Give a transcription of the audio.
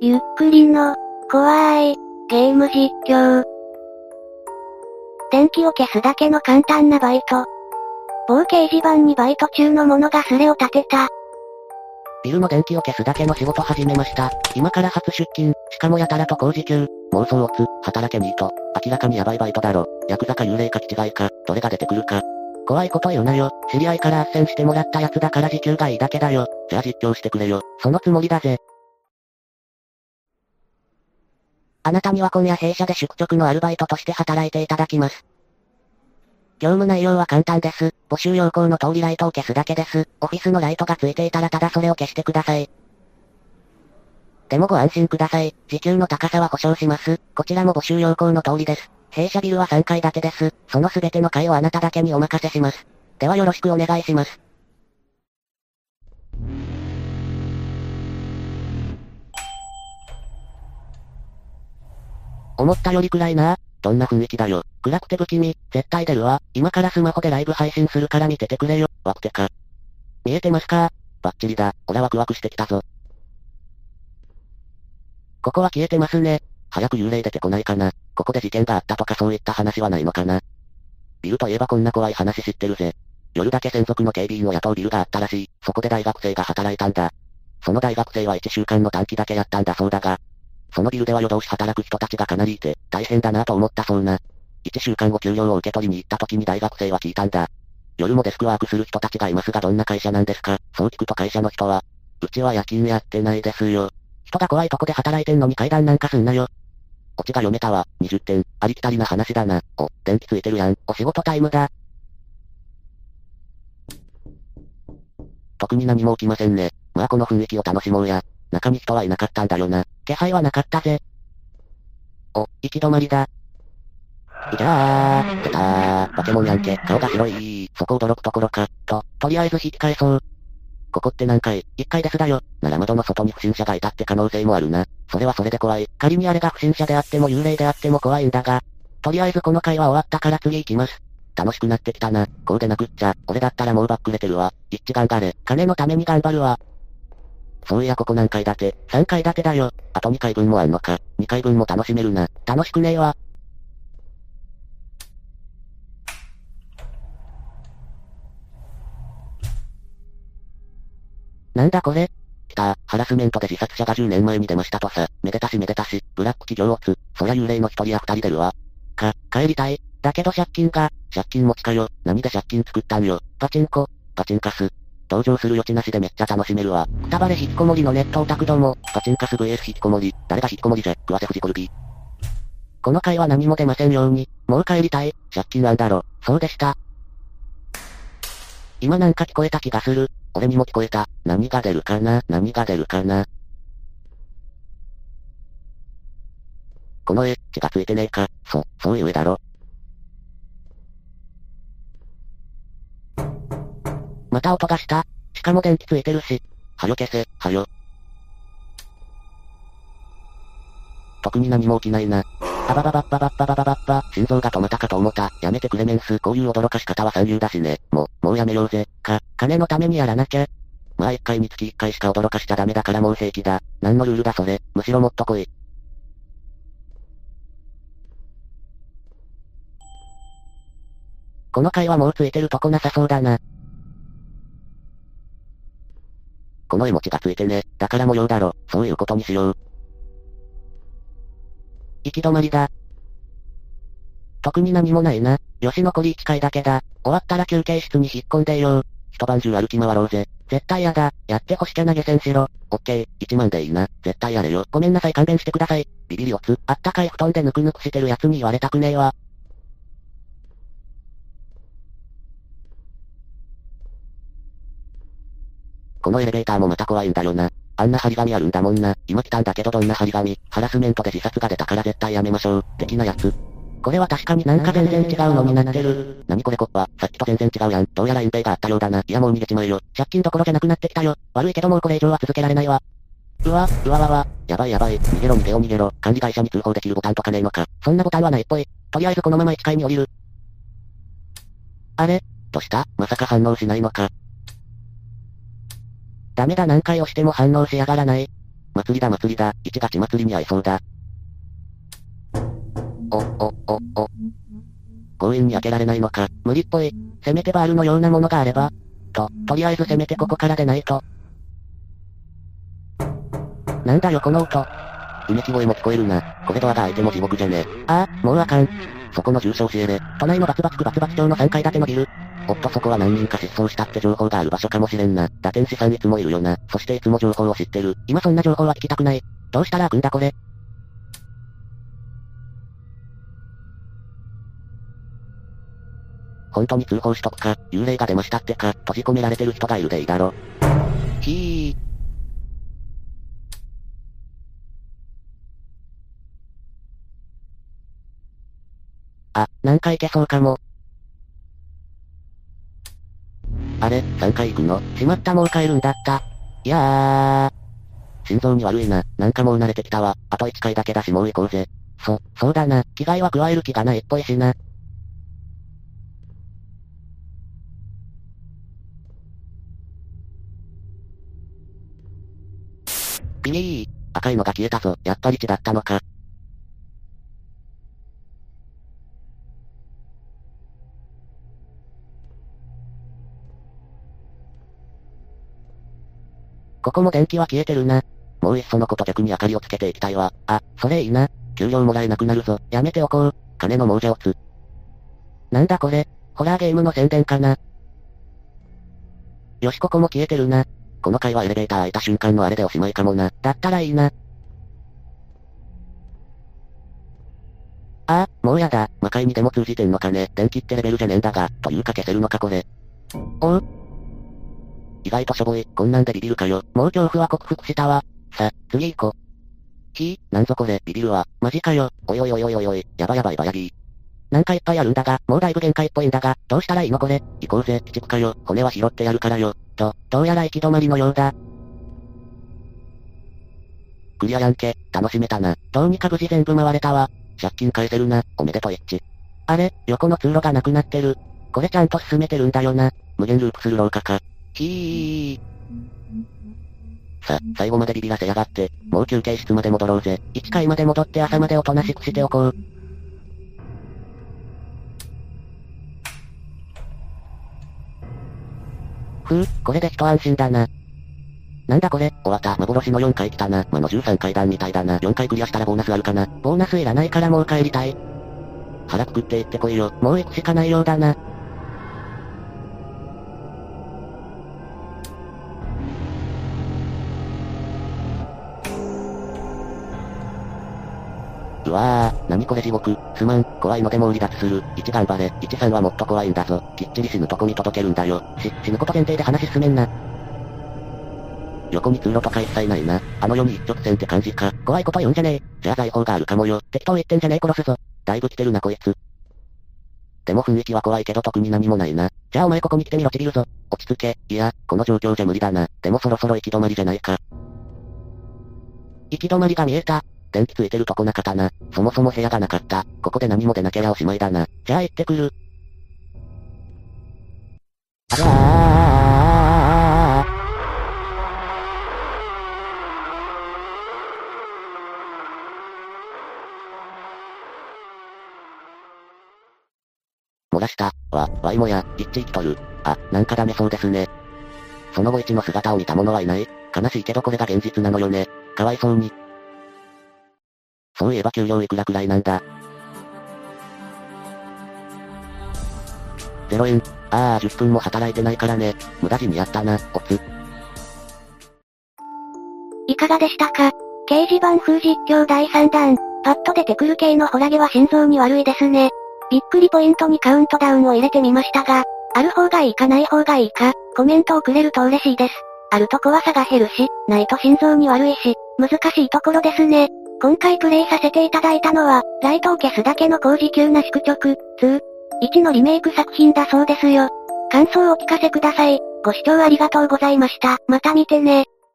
ゆっくりの、怖い、ゲーム実況。電気を消すだけの簡単なバイト。某掲示板にバイト中の者がスレを立てた。ビルの電気を消すだけの仕事始めました。今から初出勤、しかもやたらと工事中。妄想オツ、働けニート。明らかにヤバいバイトだろ。ヤクザか幽霊か気違いか、どれが出てくるか。怖いこと言うなよ。知り合いから斡旋してもらったやつだから時給がいいだけだよ。じゃあ実況してくれよ。そのつもりだぜ。あなたには今夜弊社で宿直のアルバイトとして働いていただきます。業務内容は簡単です。募集要項の通りライトを消すだけです。オフィスのライトがついていたらただそれを消してください。でもご安心ください。時給の高さは保証します。こちらも募集要項の通りです。弊社ビルは3階建てです。その全ての階をあなただけにお任せします。ではよろしくお願いします。思ったより暗いな。どんな雰囲気だよ。暗くて不気味。絶対出るわ。今からスマホでライブ配信するから見ててくれよ。ワクテか。見えてますか？バッチリだ。俺ワクワクしてきたぞ。ここは消えてますね。早く幽霊出てこないかな。ここで事件があったとかそういった話はないのかな。ビルといえばこんな怖い話知ってるぜ。夜だけ専属の警備員を雇うビルがあったらしい。そこで大学生が働いたんだ。その大学生は1週間の短期だけやったんだそうだが、そのビルでは夜通し働く人たちがかなりいて、大変だなと思ったそうな。1週間後給料を受け取りに行った時に大学生は聞いたんだ。夜もデスクワークする人たちがいますがどんな会社なんですか？そう聞くと会社の人は、うちは夜勤やってないですよ。人が怖いとこで働いてんのに階段なんかすんなよ。オチが読めたわ。20点。ありきたりな話だな。お、電気ついてるやん。お仕事タイムだ。特に何も起きませんね。まあこの雰囲気を楽しもうや。中に人はいなかったんだよな。気配はなかったぜ。お、行き止まりだ。じゃあ、出たー。バケモンやんけ。顔が広いそこ驚くところか。と、とりあえず引き返そう。ここって何階 ?1 階ですだよ。なら窓の外に不審者がいたって可能性もあるな。それはそれで怖い。仮にあれが不審者であっても幽霊であっても怖いんだが。とりあえずこの回は終わったから次行きます。楽しくなってきたな。こうでなくっちゃ。俺だったらもうバックれてるわ。一致頑張れ。金のために頑張るわ。そういやここ何階建て ?3 階建てだよ。あと2階分もあんのか。2階分も楽しめるな。楽しくねえわ。なんだこれ？来たハラスメントで自殺者が10年前に出ましたとさ。めでたしめでたし、ブラック企業オツ。そりゃ幽霊の一人や二人出るわ。か、帰りたい。だけど借金が、借金持ちかよ。何で借金作ったんよ。パチンコ、パチンカス。登場する余地なしでめっちゃ楽しめるわ。くたばれ引きこもりのネットオタクども。パチンカス VS 引きこもり。誰が引きこもりじゃ、食わせフジコルビこの回は何も出ませんように。もう帰りたい。借金なんだろ。そうでした。今なんか聞こえた気がする。俺にも聞こえた。何が出るかな何が出るかなこの絵、血がついてねえか。そ、そういう絵だろ。また音がした。しかも電気ついてるし。はよ消せ、はよ。特に何も起きないな。ババババッババッババババッバ、心臓が止まったかと思った。やめてくれメンス。こういう驚かし方は三流だしね。もう、もうやめようぜ。か、金のためにやらなきゃ。まあ一回につき一回しか驚かしちゃダメだからもう平気だ。何のルールだそれ。むしろもっと来い。この回はもうついてるとこなさそうだな。この絵文字がついてね。だから模様だろ。そういうことにしよう。行き止まりだ。特に何もないな。よし残り1回だけだ。終わったら休憩室に引っ込んでいよう。一晩中歩き回ろうぜ。絶対やだ。やってほしきゃ投げ銭しろ。オッケー、1万でいいな。絶対やれよ。ごめんなさい勘弁してください。ビビりおつ。あったかい布団でぬくぬくしてる奴に言われたくねえわ。このエレベーターもまた怖いんだよな。あんな張り紙あるんだもんな。今来たんだけどどんな張り紙、ハラスメントで自殺が出たから絶対やめましょう。的なやつ。これは確かになんか全然違うのになってる。何これコッパ、さっきと全然違うやん。どうやら隠蔽があったようだな。いやもう逃げちまえよ。借金どころじゃなくなってきたよ。悪いけどもうこれ以上は続けられないわ。うわ、うわわわ。やばいやばい。逃げろ逃げろ逃げろ。管理会社に通報できるボタンとかねえのか。そんなボタンはないっぽい。とりあえずこのまま1階に降りる。あれ？どうした？まさか反応しないのか。ダメだ何回押しても反応しやがらない。祭りだ祭りだ、一ガチ祭りに合いそうだ。お、お、お、お。強引に開けられないのか。無理っぽい。せめてバールのようなものがあれば。と、とりあえずせめてここから出ないと。なんだよこの音。うめき声も聞こえるな。これドアが開いても地獄じゃねああ、もうあかん。そこの住所教えれ。都内のバツバツ区バツバツ町の3階建てのビル。おっとそこは何人か失踪したって情報がある場所かもしれんな。打天使さんいつもいるよな。そしていつも情報を知ってる。今そんな情報は聞きたくない。どうしたら開くんだこれ。本当に通報しとくか、幽霊が出ましたってか、閉じ込められてる人がいるでいいだろ。ひー。あ、なんかいけそうかも。あれ、3回行くの？しまったもう帰るんだった。いやー。心臓に悪いな。なんかもう慣れてきたわ。あと1回だけだしもう行こうぜ。そ、そうだな。着替えは加える気がないっぽいしな。ピリー。赤いのが消えたぞ。やっぱり血だったのか。ここも電気は消えてるな。もういっそのこと逆に明かりをつけていきたいわ。あ、それいいな。給料もらえなくなるぞ。やめておこう。金の亡者をつ。なんだこれ。ホラーゲームの宣伝かな。よしここも消えてるな。この回はエレベーター開いた瞬間のあれでおしまいかもな。だったらいいな。ああ、もうやだ。魔界にでも通じてんのかね。電気ってレベルじゃねえんだが、というか消せるのかこれ。おう意外としょぼい。こんなんでビビるかよ。もう恐怖は克服したわ。さ、次行こう。ひぃ、なんぞこれ、ビビるわ。マジかよ。おいおいおいおいおいおい、やばやばいばやぎー。なんかいっぱいあるんだが、もうだいぶ限界っぽいんだが、どうしたらいいのこれ。行こうぜ、鬼畜かよ。骨は拾ってやるからよ。と、どうやら行き止まりのようだ。クリアやんけ、楽しめたな。どうにか無事全部回れたわ。借金返せるな、おめでとう一致。あれ、横の通路がなくなってる。これちゃんと進めてるんだよな。無限ループする廊下か。ひー。さ、最後までビビらせやがって、もう休憩室まで戻ろうぜ。1階まで戻って朝までおとなしくしておこう。ふう、これで一安心だな。なんだこれ終わった。幻の4回来たな。魔の13階段みたいだな。4回クリアしたらボーナスあるかな。ボーナスいらないからもう帰りたい。腹くくって行ってこいよ。もう行くしかないようだな。うわぁ、何これ地獄。すまん、怖いのでもう離脱する。1頑張れ。1さんはもっと怖いんだぞ。きっちり死ぬとこに届けるんだよ。し、死ぬこと前提で話進めんな。横に通路とか一切ないな。あの世に一直線って感じか。怖いこと言うんじゃねえ。じゃあ財宝があるかもよ。適当言ってんじゃねえ殺すぞ。だいぶ来てるなこいつ。でも雰囲気は怖いけど特に何もないな。じゃあお前ここに来てみろちびるぞ。落ち着け。いや、この状況じゃ無理だな。でもそろそろ行き止まりじゃないか。行き止まりが見えた。電気ついてるとこなかったな。そもそも部屋がなかった。ここで何も出なきゃおしまいだな。じゃあ行ってくる。あらー。漏らした。わ、わいもや、一致生きとる。あ、なんかダメそうですね。その後一の姿を見た者はいない。悲しいけどこれが現実なのよね。かわいそうに。そういえば給料いくらくらいなんだ？0円。ああ、10分も働いてないからね。無駄死にやったな、おつ。いかがでしたか？掲示板風実況第3弾。パッと出てくる系のホラゲは心臓に悪いですね。びっくりポイントにカウントダウンを入れてみましたが、ある方がいいかない方がいいか、コメントをくれると嬉しいです。あると怖さが減るし、ないと心臓に悪いし、難しいところですね。今回プレイさせていただいたのは、ライトを消すだけの工事級な宿直、2、1のリメイク作品だそうですよ。感想をお聞かせください。ご視聴ありがとうございました。また見てね。